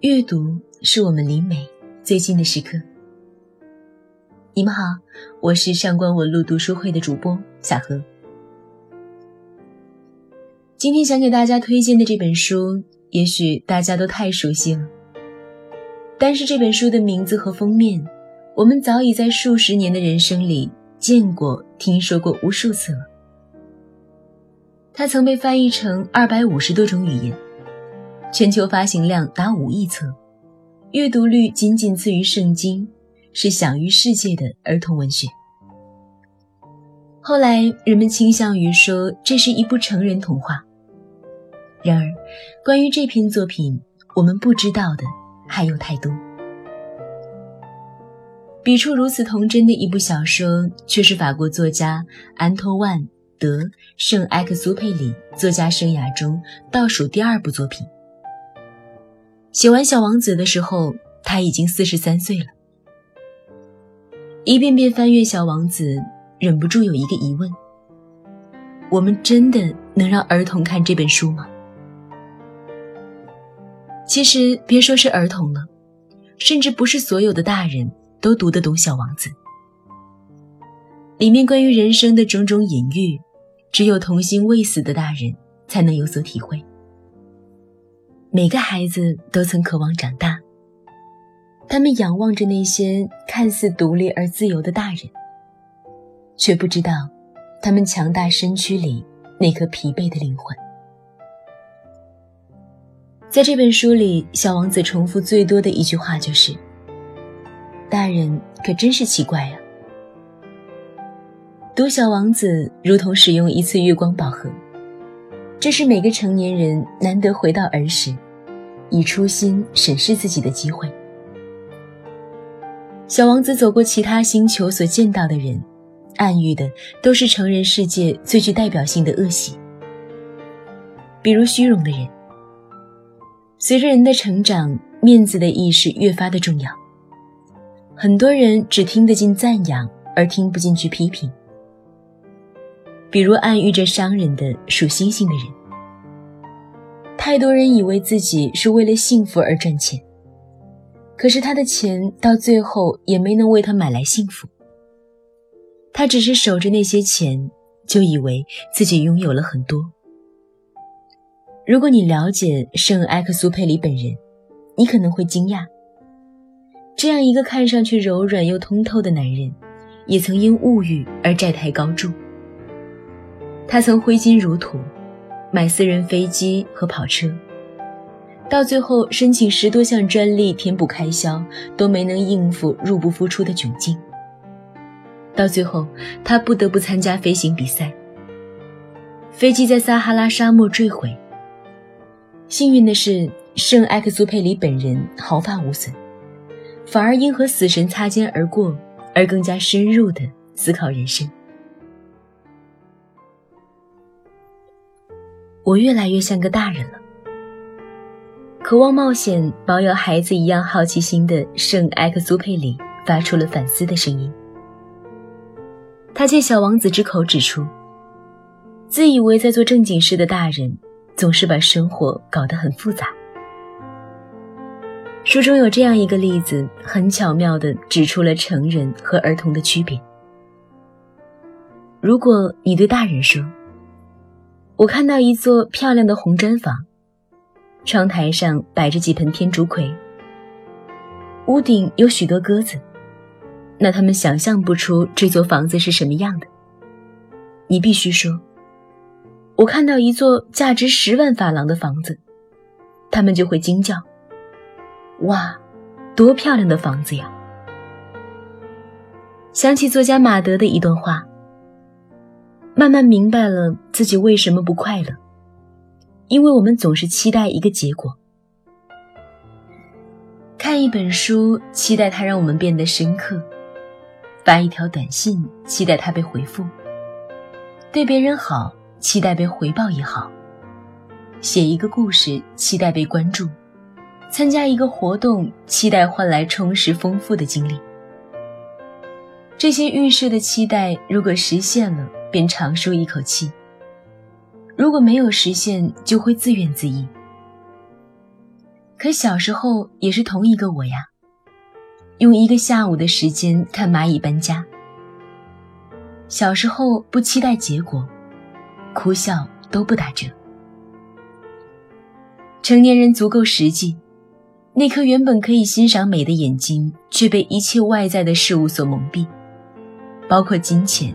阅读是我们离美最近的时刻。你们好，我是上官文路读书会的主播小何。今天想给大家推荐的这本书，也许大家都太熟悉了，但是这本书的名字和封面，我们早已在数十年的人生里见过、听说过无数次了。它曾被翻译成二百五十多种语言。全球发行量达五亿册，阅读率仅仅次于《圣经》，是享誉世界的儿童文学。后来人们倾向于说这是一部成人童话。然而，关于这篇作品，我们不知道的还有太多。笔触如此童真的一部小说，却是法国作家安托万·德·圣埃克苏佩里作家生涯中倒数第二部作品。写完《小王子》的时候，他已经四十三岁了。一遍遍翻阅《小王子》，忍不住有一个疑问：我们真的能让儿童看这本书吗？其实，别说是儿童了，甚至不是所有的大人都读得懂《小王子》。里面关于人生的种种隐喻，只有童心未死的大人才能有所体会。每个孩子都曾渴望长大，他们仰望着那些看似独立而自由的大人，却不知道他们强大身躯里那颗疲惫的灵魂。在这本书里，小王子重复最多的一句话就是：“大人可真是奇怪呀。”读《小王子》如同使用一次月光宝盒。这是每个成年人难得回到儿时，以初心审视自己的机会。小王子走过其他星球所见到的人，暗喻的都是成人世界最具代表性的恶习，比如虚荣的人。随着人的成长，面子的意识越发的重要。很多人只听得进赞扬，而听不进去批评。比如暗喻着商人的属星星的人，太多人以为自己是为了幸福而赚钱，可是他的钱到最后也没能为他买来幸福。他只是守着那些钱，就以为自己拥有了很多。如果你了解圣埃克苏佩里本人，你可能会惊讶，这样一个看上去柔软又通透的男人，也曾因物欲而债台高筑。他曾挥金如土，买私人飞机和跑车，到最后申请十多项专利填补开销，都没能应付入不敷出的窘境。到最后，他不得不参加飞行比赛，飞机在撒哈拉沙漠坠毁。幸运的是，圣埃克苏佩里本人毫发无损，反而因和死神擦肩而过而更加深入地思考人生。我越来越像个大人了。渴望冒险、保有孩子一样好奇心的圣埃克苏佩里发出了反思的声音。他借小王子之口指出，自以为在做正经事的大人，总是把生活搞得很复杂。书中有这样一个例子，很巧妙地指出了成人和儿童的区别。如果你对大人说，我看到一座漂亮的红砖房，窗台上摆着几盆天竺葵，屋顶有许多鸽子。那他们想象不出这座房子是什么样的。你必须说：“我看到一座价值十万法郎的房子。”他们就会惊叫：“哇，多漂亮的房子呀！”想起作家马德的一段话。慢慢明白了自己为什么不快乐，因为我们总是期待一个结果。看一本书，期待它让我们变得深刻；发一条短信，期待它被回复；对别人好，期待被回报也好；写一个故事，期待被关注；参加一个活动，期待换来充实丰富的经历。这些预设的期待，如果实现了，便长舒一口气；如果没有实现，就会自怨自艾。可小时候也是同一个我呀。用一个下午的时间看蚂蚁搬家。小时候不期待结果，哭笑都不打折。成年人足够实际，那颗原本可以欣赏美的眼睛，却被一切外在的事物所蒙蔽，包括金钱，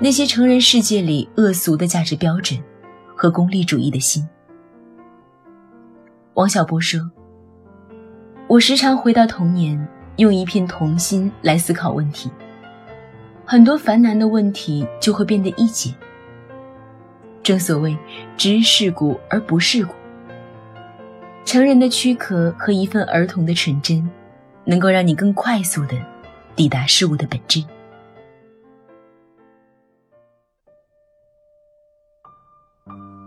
那些成人世界里恶俗的价值标准，和功利主义的心。王小波说：“我时常回到童年。”用一片童心来思考问题，很多烦难的问题就会变得易解。正所谓知世故而不世故，成人的躯壳和一份儿童的纯真，能够让你更快速的抵达事物的本质。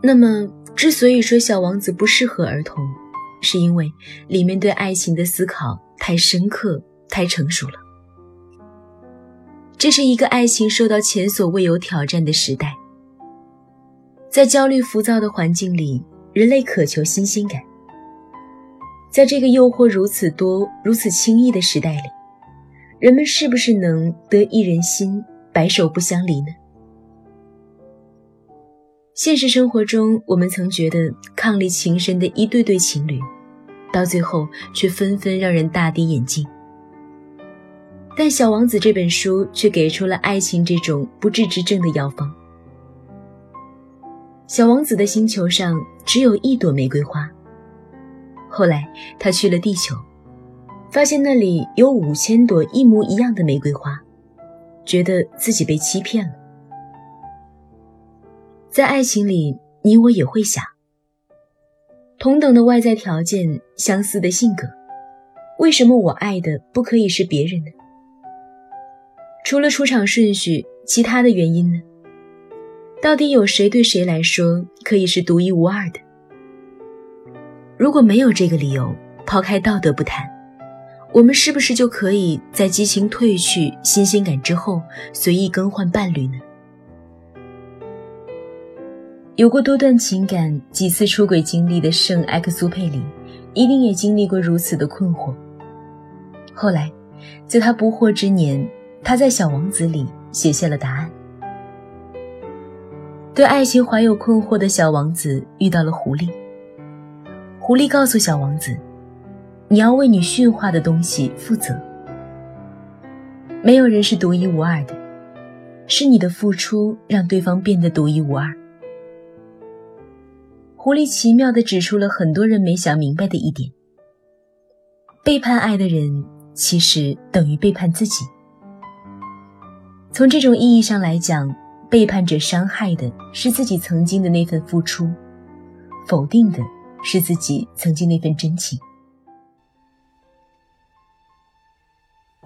那么，之所以说《小王子》不适合儿童，是因为里面对爱情的思考。太深刻，太成熟了。这是一个爱情受到前所未有挑战的时代，在焦虑浮躁的环境里，人类渴求新鲜感。在这个诱惑如此多、如此轻易的时代里，人们是不是能得一人心，白首不相离呢？现实生活中，我们曾觉得伉俪情深的一对对情侣。到最后，却纷纷让人大跌眼镜。但《小王子》这本书却给出了爱情这种不治之症的药方。小王子的星球上只有一朵玫瑰花。后来他去了地球，发现那里有五千朵一模一样的玫瑰花，觉得自己被欺骗了。在爱情里，你我也会想。同等的外在条件，相似的性格，为什么我爱的不可以是别人呢？除了出场顺序，其他的原因呢？到底有谁对谁来说可以是独一无二的？如果没有这个理由，抛开道德不谈，我们是不是就可以在激情褪去、新鲜感之后，随意更换伴侣呢？有过多段情感、几次出轨经历的圣埃克苏佩里，一定也经历过如此的困惑。后来，在他不惑之年，他在《小王子》里写下了答案。对爱情怀有困惑的小王子遇到了狐狸。狐狸告诉小王子：“你要为你驯化的东西负责。没有人是独一无二的，是你的付出让对方变得独一无二。”狐狸奇妙地指出了很多人没想明白的一点：背叛爱的人，其实等于背叛自己。从这种意义上来讲，背叛者伤害的是自己曾经的那份付出，否定的是自己曾经那份真情。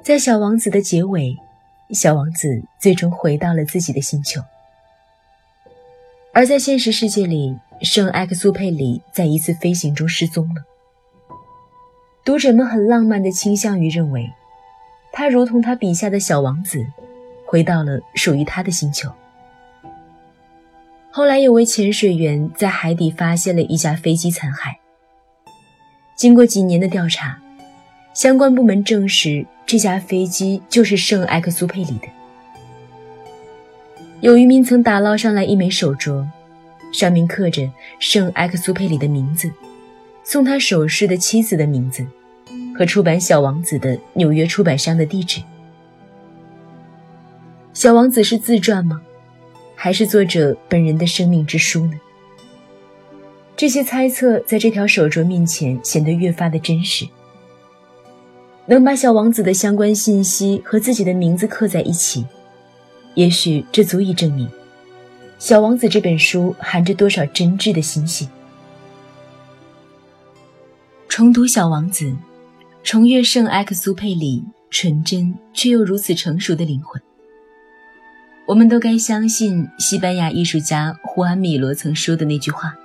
在小王子的结尾，小王子最终回到了自己的星球，而在现实世界里。圣埃克苏佩里在一次飞行中失踪了。读者们很浪漫地倾向于认为，他如同他笔下的小王子，回到了属于他的星球。后来有位潜水员在海底发现了一架飞机残骸。经过几年的调查，相关部门证实这架飞机就是圣埃克苏佩里的。有渔民曾打捞上来一枚手镯。上面刻着圣埃克苏佩里的名字，送他首饰的妻子的名字，和出版《小王子》的纽约出版商的地址。小王子是自传吗？还是作者本人的生命之书呢？这些猜测在这条手镯面前显得越发的真实。能把小王子的相关信息和自己的名字刻在一起，也许这足以证明。《小王子》这本书含着多少真挚的心性？重读《小王子》，重阅圣埃克苏佩里纯真却又如此成熟的灵魂。我们都该相信西班牙艺术家胡安·米罗曾说的那句话：“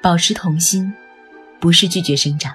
保持童心，不是拒绝生长。”